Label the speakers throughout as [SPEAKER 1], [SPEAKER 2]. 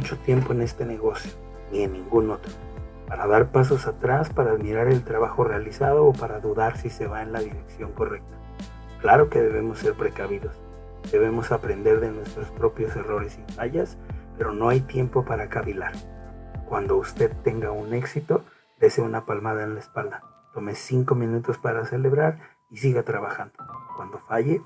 [SPEAKER 1] Mucho tiempo en este negocio, ni en ningún otro, para dar pasos atrás, para admirar el trabajo realizado o para dudar si se va en la dirección correcta. Claro que debemos ser precavidos, debemos aprender de nuestros propios errores y fallas, pero no hay tiempo para cavilar. Cuando usted tenga un éxito, dese una palmada en la espalda, tome cinco minutos para celebrar y siga trabajando. Cuando falle,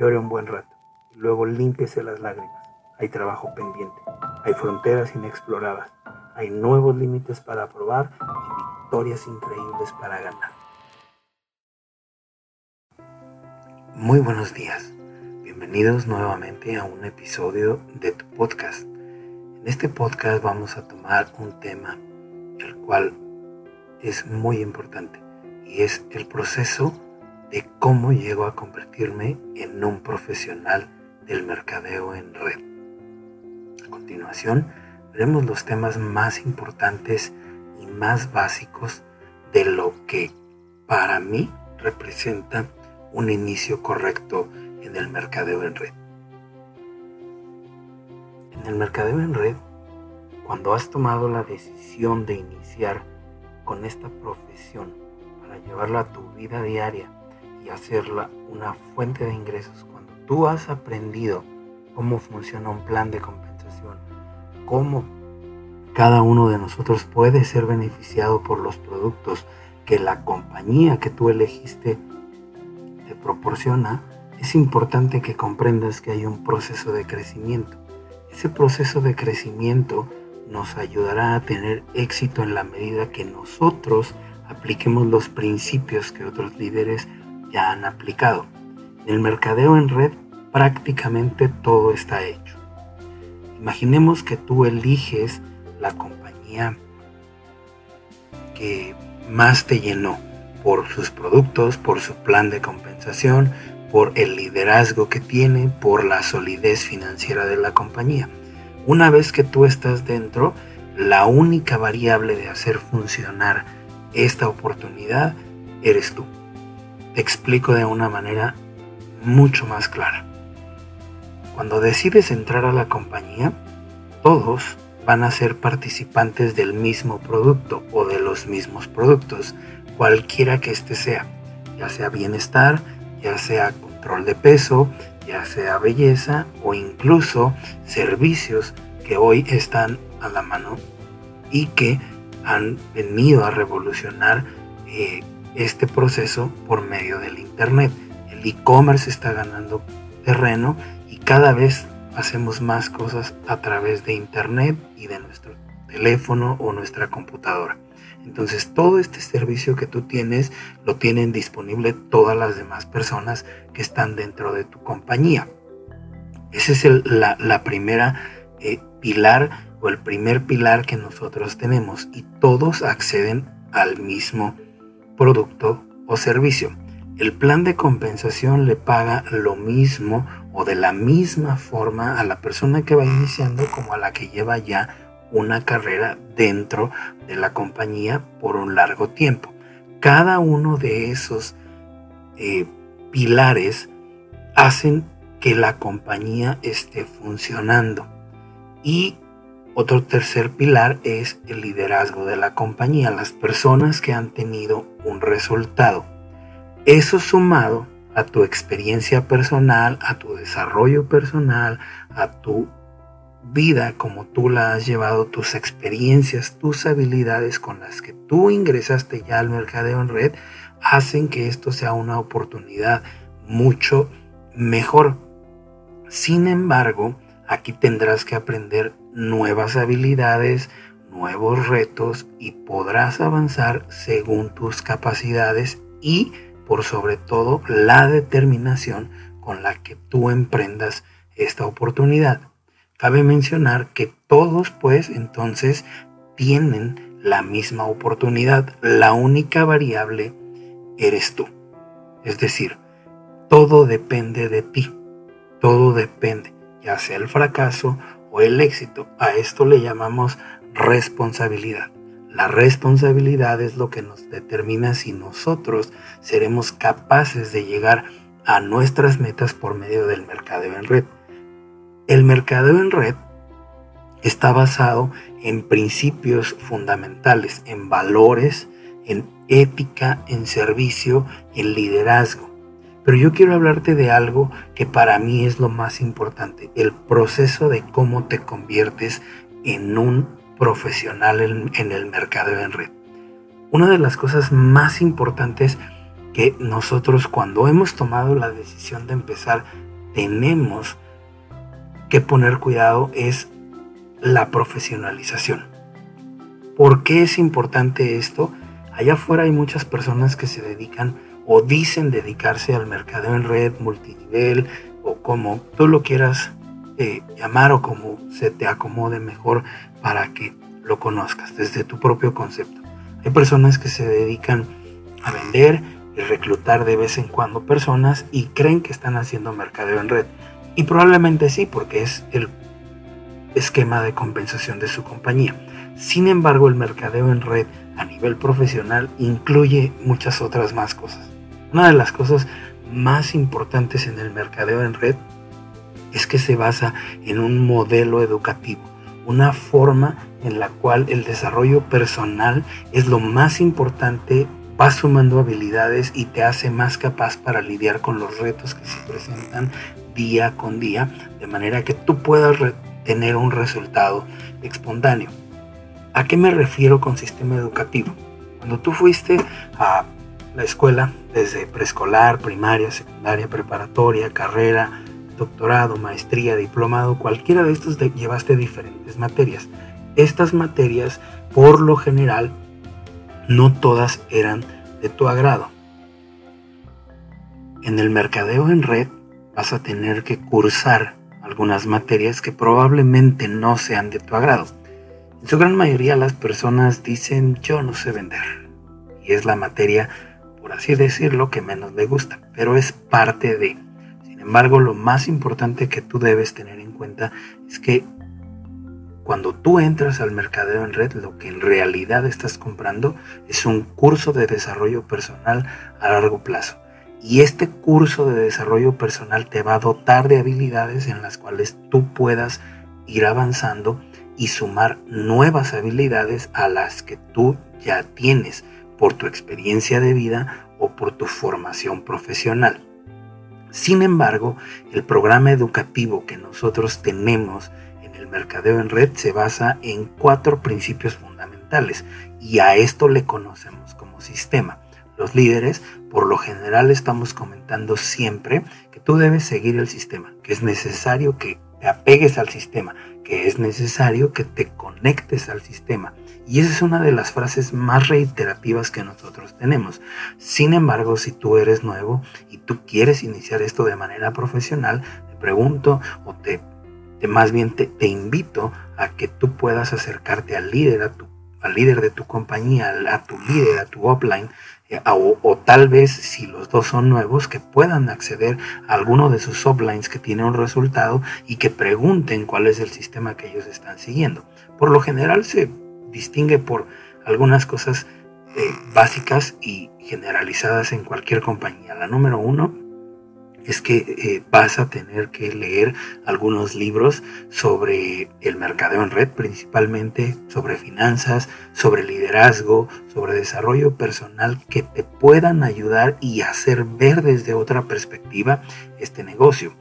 [SPEAKER 1] llore un buen rato y luego límpiese las lágrimas hay trabajo pendiente, hay fronteras inexploradas, hay nuevos límites para probar y victorias increíbles para ganar. Muy buenos días, bienvenidos nuevamente a un episodio de tu podcast. En este podcast vamos a tomar un tema el cual es muy importante y es el proceso de cómo llego a convertirme en un profesional del mercadeo en red continuación veremos los temas más importantes y más básicos de lo que para mí representa un inicio correcto en el mercadeo en red. En el mercadeo en red, cuando has tomado la decisión de iniciar con esta profesión para llevarla a tu vida diaria y hacerla una fuente de ingresos, cuando tú has aprendido cómo funciona un plan de compensación, cómo cada uno de nosotros puede ser beneficiado por los productos que la compañía que tú elegiste te proporciona, es importante que comprendas que hay un proceso de crecimiento. Ese proceso de crecimiento nos ayudará a tener éxito en la medida que nosotros apliquemos los principios que otros líderes ya han aplicado. El mercadeo en red prácticamente todo está hecho. Imaginemos que tú eliges la compañía que más te llenó por sus productos, por su plan de compensación, por el liderazgo que tiene, por la solidez financiera de la compañía. Una vez que tú estás dentro, la única variable de hacer funcionar esta oportunidad eres tú. Te explico de una manera mucho más clara. Cuando decides entrar a la compañía, todos van a ser participantes del mismo producto o de los mismos productos, cualquiera que éste sea, ya sea bienestar, ya sea control de peso, ya sea belleza o incluso servicios que hoy están a la mano y que han venido a revolucionar eh, este proceso por medio del Internet. El e-commerce está ganando terreno cada vez hacemos más cosas a través de internet y de nuestro teléfono o nuestra computadora. Entonces todo este servicio que tú tienes lo tienen disponible todas las demás personas que están dentro de tu compañía. Ese es el, la, primera eh, pilar o el primer pilar que nosotros tenemos y todos acceden al mismo producto o servicio. El plan de compensación le paga lo mismo o de la misma forma a la persona que va iniciando como a la que lleva ya una carrera dentro de la compañía por un largo tiempo. Cada uno de esos eh, pilares hacen que la compañía esté funcionando. Y otro tercer pilar es el liderazgo de la compañía, las personas que han tenido un resultado. Eso sumado a tu experiencia personal, a tu desarrollo personal, a tu vida como tú la has llevado, tus experiencias, tus habilidades con las que tú ingresaste ya al mercadeo en red, hacen que esto sea una oportunidad mucho mejor. Sin embargo, aquí tendrás que aprender nuevas habilidades, nuevos retos y podrás avanzar según tus capacidades y por sobre todo la determinación con la que tú emprendas esta oportunidad. Cabe mencionar que todos pues entonces tienen la misma oportunidad. La única variable eres tú. Es decir, todo depende de ti. Todo depende, ya sea el fracaso o el éxito. A esto le llamamos responsabilidad. La responsabilidad es lo que nos determina si nosotros seremos capaces de llegar a nuestras metas por medio del mercadeo en red. El mercadeo en red está basado en principios fundamentales, en valores, en ética, en servicio, en liderazgo. Pero yo quiero hablarte de algo que para mí es lo más importante, el proceso de cómo te conviertes en un profesional en, el mercado en red. Una de las cosas más importantes que nosotros cuando hemos tomado la decisión de empezar tenemos que poner cuidado es la profesionalización. ¿Por qué es importante esto? Allá afuera hay muchas personas que se dedican o dicen dedicarse al mercado en red, multinivel o como tú lo quieras eh, llamar o como se te acomode mejor para que lo conozcas desde tu propio concepto. Hay personas que se dedican a vender y reclutar de vez en cuando personas y creen que están haciendo mercadeo en red. Y probablemente sí, porque es el esquema de compensación de su compañía. Sin embargo, el mercadeo en red a nivel profesional incluye muchas otras más cosas. Una de las cosas más importantes en el mercadeo en red es que se basa en un modelo educativo, una forma en la cual el desarrollo personal es lo más importante, va sumando habilidades y te hace más capaz para lidiar con los retos que se presentan día con día, de manera que tú puedas tener un resultado espontáneo. ¿A qué me refiero con sistema educativo? Cuando tú fuiste a la escuela, desde preescolar, primaria, secundaria, preparatoria, carrera, doctorado, maestría, diplomado, cualquiera de estos llevaste diferentes materias. Estas materias, por lo general, no todas eran de tu agrado. En el mercadeo en red vas a tener que cursar algunas materias que probablemente no sean de tu agrado. En su gran mayoría las personas dicen yo no sé vender. Y es la materia, por así decirlo, que menos le gusta, pero es parte de. Embargo, lo más importante que tú debes tener en cuenta es que cuando tú entras al mercadeo en red, lo que en realidad estás comprando es un curso de desarrollo personal a largo plazo. Y este curso de desarrollo personal te va a dotar de habilidades en las cuales tú puedas ir avanzando y sumar nuevas habilidades a las que tú ya tienes por tu experiencia de vida o por tu formación profesional. Sin embargo, el programa educativo que nosotros tenemos en el mercadeo en red se basa en cuatro principios fundamentales y a esto le conocemos como sistema. Los líderes, por lo general, estamos comentando siempre que tú debes seguir el sistema, que es necesario que te apegues al sistema, que es necesario que te conectes al sistema. Y esa es una de las frases más reiterativas que nosotros tenemos. Sin embargo, si tú eres nuevo y tú quieres iniciar esto de manera profesional, te pregunto o te, más bien te, invito a que tú puedas acercarte al líder, a tu, al líder de tu compañía, a tu líder, a tu upline, eh, o, tal vez si los dos son nuevos que puedan acceder a alguno de sus uplines que tiene un resultado y que pregunten cuál es el sistema que ellos están siguiendo. Por lo general se distingue por algunas cosas eh, básicas y generalizadas en cualquier compañía. La número uno es que eh, vas a tener que leer algunos libros sobre el mercadeo en red, principalmente sobre finanzas, sobre liderazgo, sobre desarrollo personal que te puedan ayudar y hacer ver desde otra perspectiva este negocio.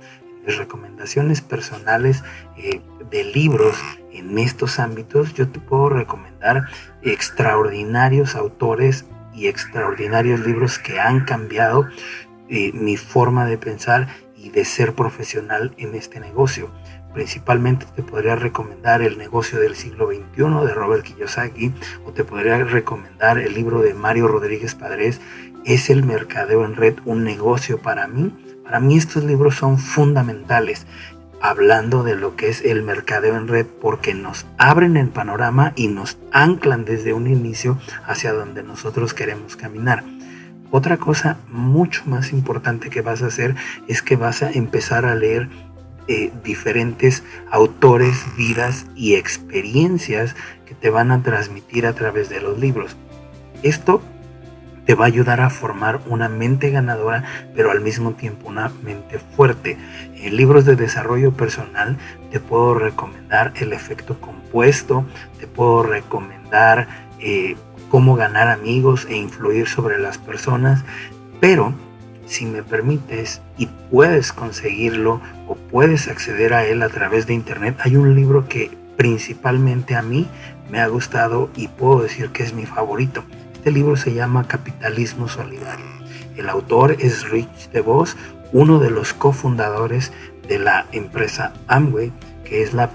[SPEAKER 1] Recomendaciones personales eh, de libros en estos ámbitos, yo te puedo recomendar extraordinarios autores y extraordinarios libros que han cambiado eh, mi forma de pensar y de ser profesional en este negocio. Principalmente te podría recomendar El negocio del siglo XXI de Robert Kiyosaki o te podría recomendar el libro de Mario Rodríguez Padres, ¿Es el mercadeo en red un negocio para mí? Para mí estos libros son fundamentales hablando de lo que es el mercadeo en red porque nos abren el panorama y nos anclan desde un inicio hacia donde nosotros queremos caminar. Otra cosa mucho más importante que vas a hacer es que vas a empezar a leer eh, diferentes autores, vidas y experiencias que te van a transmitir a través de los libros. Esto te va a ayudar a formar una mente ganadora, pero al mismo tiempo una mente fuerte. En libros de desarrollo personal te puedo recomendar el efecto compuesto, te puedo recomendar eh, cómo ganar amigos e influir sobre las personas, pero si me permites y puedes conseguirlo o puedes acceder a él a través de internet, hay un libro que principalmente a mí me ha gustado y puedo decir que es mi favorito. Este libro se llama Capitalismo Solidario. El autor es Rich DeVos, uno de los cofundadores de la empresa Amway, que es la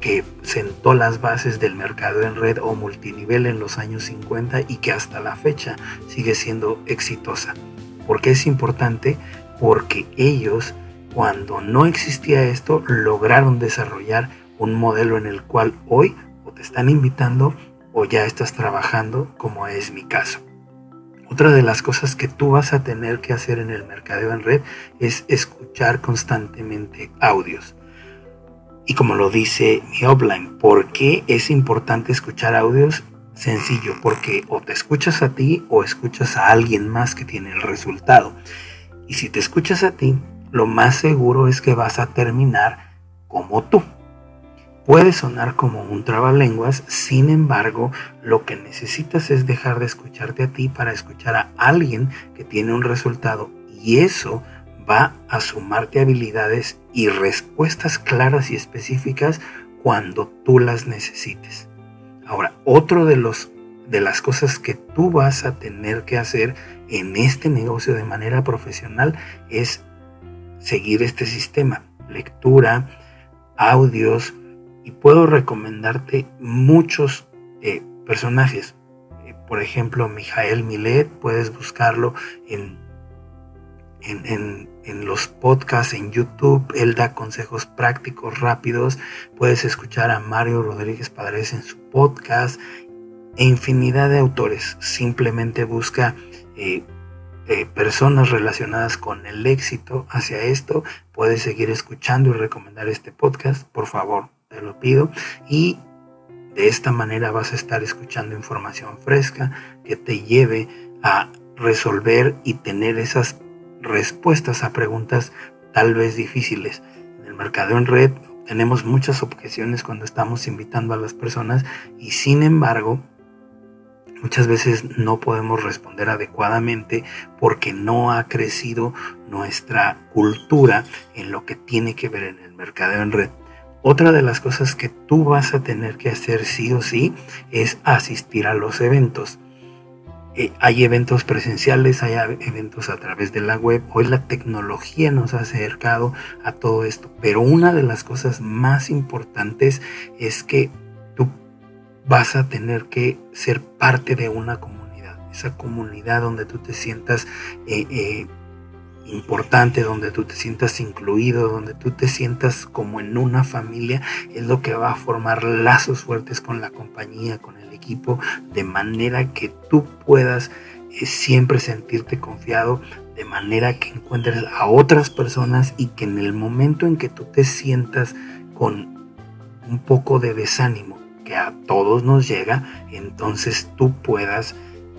[SPEAKER 1] que sentó las bases del mercado en red o multinivel en los años 50 y que hasta la fecha sigue siendo exitosa. ¿Por qué es importante? Porque ellos, cuando no existía esto, lograron desarrollar un modelo en el cual hoy te están invitando o ya estás trabajando, como es mi caso. Otra de las cosas que tú vas a tener que hacer en el mercadeo en red es escuchar constantemente audios. Y como lo dice mi offline, ¿por qué es importante escuchar audios? Sencillo, porque o te escuchas a ti o escuchas a alguien más que tiene el resultado. Y si te escuchas a ti, lo más seguro es que vas a terminar como tú. Puede sonar como un trabalenguas, sin embargo, lo que necesitas es dejar de escucharte a ti para escuchar a alguien que tiene un resultado y eso va a sumarte habilidades y respuestas claras y específicas cuando tú las necesites. Ahora, otro de los de las cosas que tú vas a tener que hacer en este negocio de manera profesional es seguir este sistema, lectura, audios, y puedo recomendarte muchos eh, personajes. Eh, por ejemplo, Mijael Milet, puedes buscarlo en, en, en, los podcasts en YouTube. Él da consejos prácticos, rápidos. Puedes escuchar a Mario Rodríguez Padres en su podcast. E infinidad de autores. Simplemente busca eh, personas relacionadas con el éxito hacia esto. Puedes seguir escuchando y recomendar este podcast. Por favor, te lo pido. Y de esta manera vas a estar escuchando información fresca que te lleve a resolver y tener esas respuestas a preguntas tal vez difíciles. En el mercado en red tenemos muchas objeciones cuando estamos invitando a las personas y sin embargo muchas veces no podemos responder adecuadamente porque no ha crecido nuestra cultura en lo que tiene que ver en el mercado en red. Otra de las cosas que tú vas a tener que hacer sí o sí es asistir a los eventos. Eh, hay eventos presenciales, hay eventos a través de la web. Hoy la tecnología nos ha acercado a todo esto. Pero una de las cosas más importantes es que tú vas a tener que ser parte de una comunidad. Esa comunidad donde tú te sientas eh, eh, importante, donde tú te sientas incluido, donde tú te sientas como en una familia, es lo que va a formar lazos fuertes con la compañía, con el equipo, de manera que tú puedas eh, siempre sentirte confiado, de manera que encuentres a otras personas y que en el momento en que tú te sientas con un poco de desánimo, que a todos nos llega, entonces tú puedas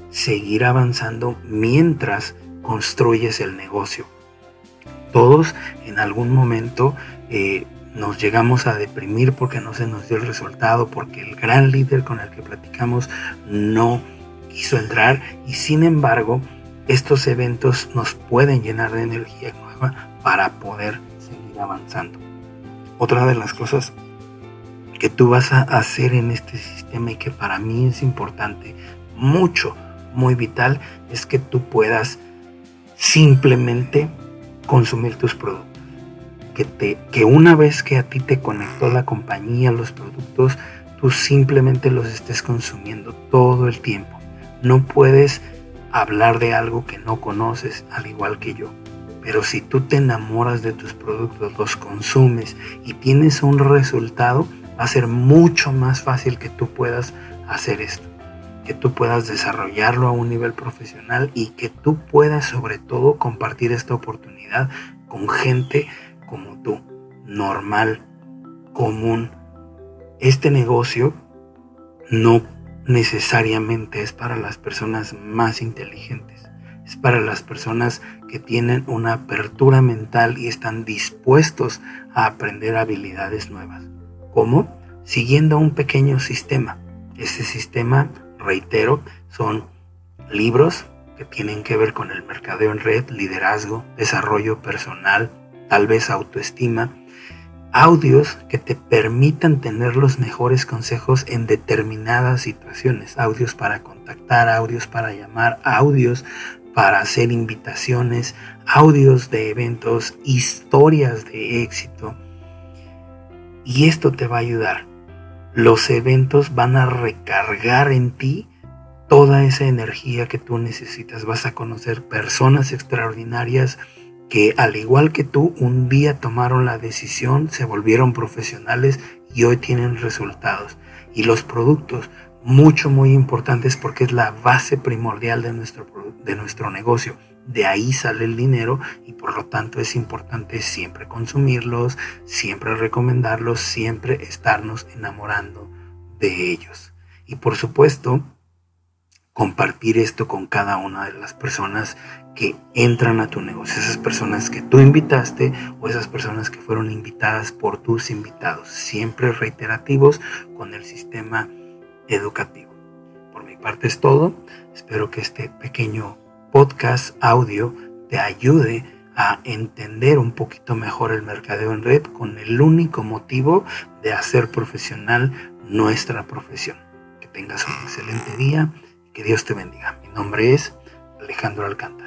[SPEAKER 1] seguir avanzando mientras construyes el negocio. Todos en algún momento eh, nos llegamos a deprimir porque no se nos dio el resultado, porque el gran líder con el que platicamos no quiso entrar y sin embargo estos eventos nos pueden llenar de energía nueva para poder seguir avanzando. Otra de las cosas que tú vas a hacer en este sistema y que para mí es importante, mucho, muy vital, es que tú puedas simplemente consumir tus productos. Que, te, que una vez que a ti te conectó la compañía, los productos, tú simplemente los estés consumiendo todo el tiempo. No puedes hablar de algo que no conoces, al igual que yo. Pero si tú te enamoras de tus productos, los consumes y tienes un resultado, va a ser mucho más fácil que tú puedas hacer esto que tú puedas desarrollarlo a un nivel profesional y que tú puedas sobre todo compartir esta oportunidad con gente como tú, normal, común. Este negocio no, necesariamente es para las personas más inteligentes. Es para las personas que tienen una apertura mental y están dispuestos a aprender habilidades nuevas. ¿Cómo? Siguiendo un pequeño sistema. Ese sistema, reitero, son libros que tienen que ver con el mercadeo en red, liderazgo, desarrollo personal, tal vez autoestima, audios que te permitan tener los mejores consejos en determinadas situaciones, audios para contactar, audios para llamar, audios para hacer invitaciones, audios de eventos, historias de éxito. Y esto te va a ayudar. Los eventos van a recargar en ti toda esa energía que tú necesitas. Vas a conocer personas extraordinarias, que al igual que tú un día tomaron la decisión, se volvieron profesionales y hoy tienen resultados. Y los productos, mucho, muy importantes porque es la base primordial de nuestro, de nuestro negocio. De ahí sale el dinero y por lo tanto es importante siempre consumirlos, siempre recomendarlos, siempre estarnos enamorando de ellos. Y por supuesto, compartir esto con cada una de las personas que entran a tu negocio, esas personas que tú invitaste o esas personas que fueron invitadas por tus invitados, siempre reiterativos con el sistema educativo. Por mi parte es todo, espero que este pequeño podcast audio te ayude a entender un poquito mejor el mercadeo en red con el único motivo de hacer profesional nuestra profesión. Que tengas un excelente día que Dios te bendiga. Mi nombre es Alejandro Alcántara.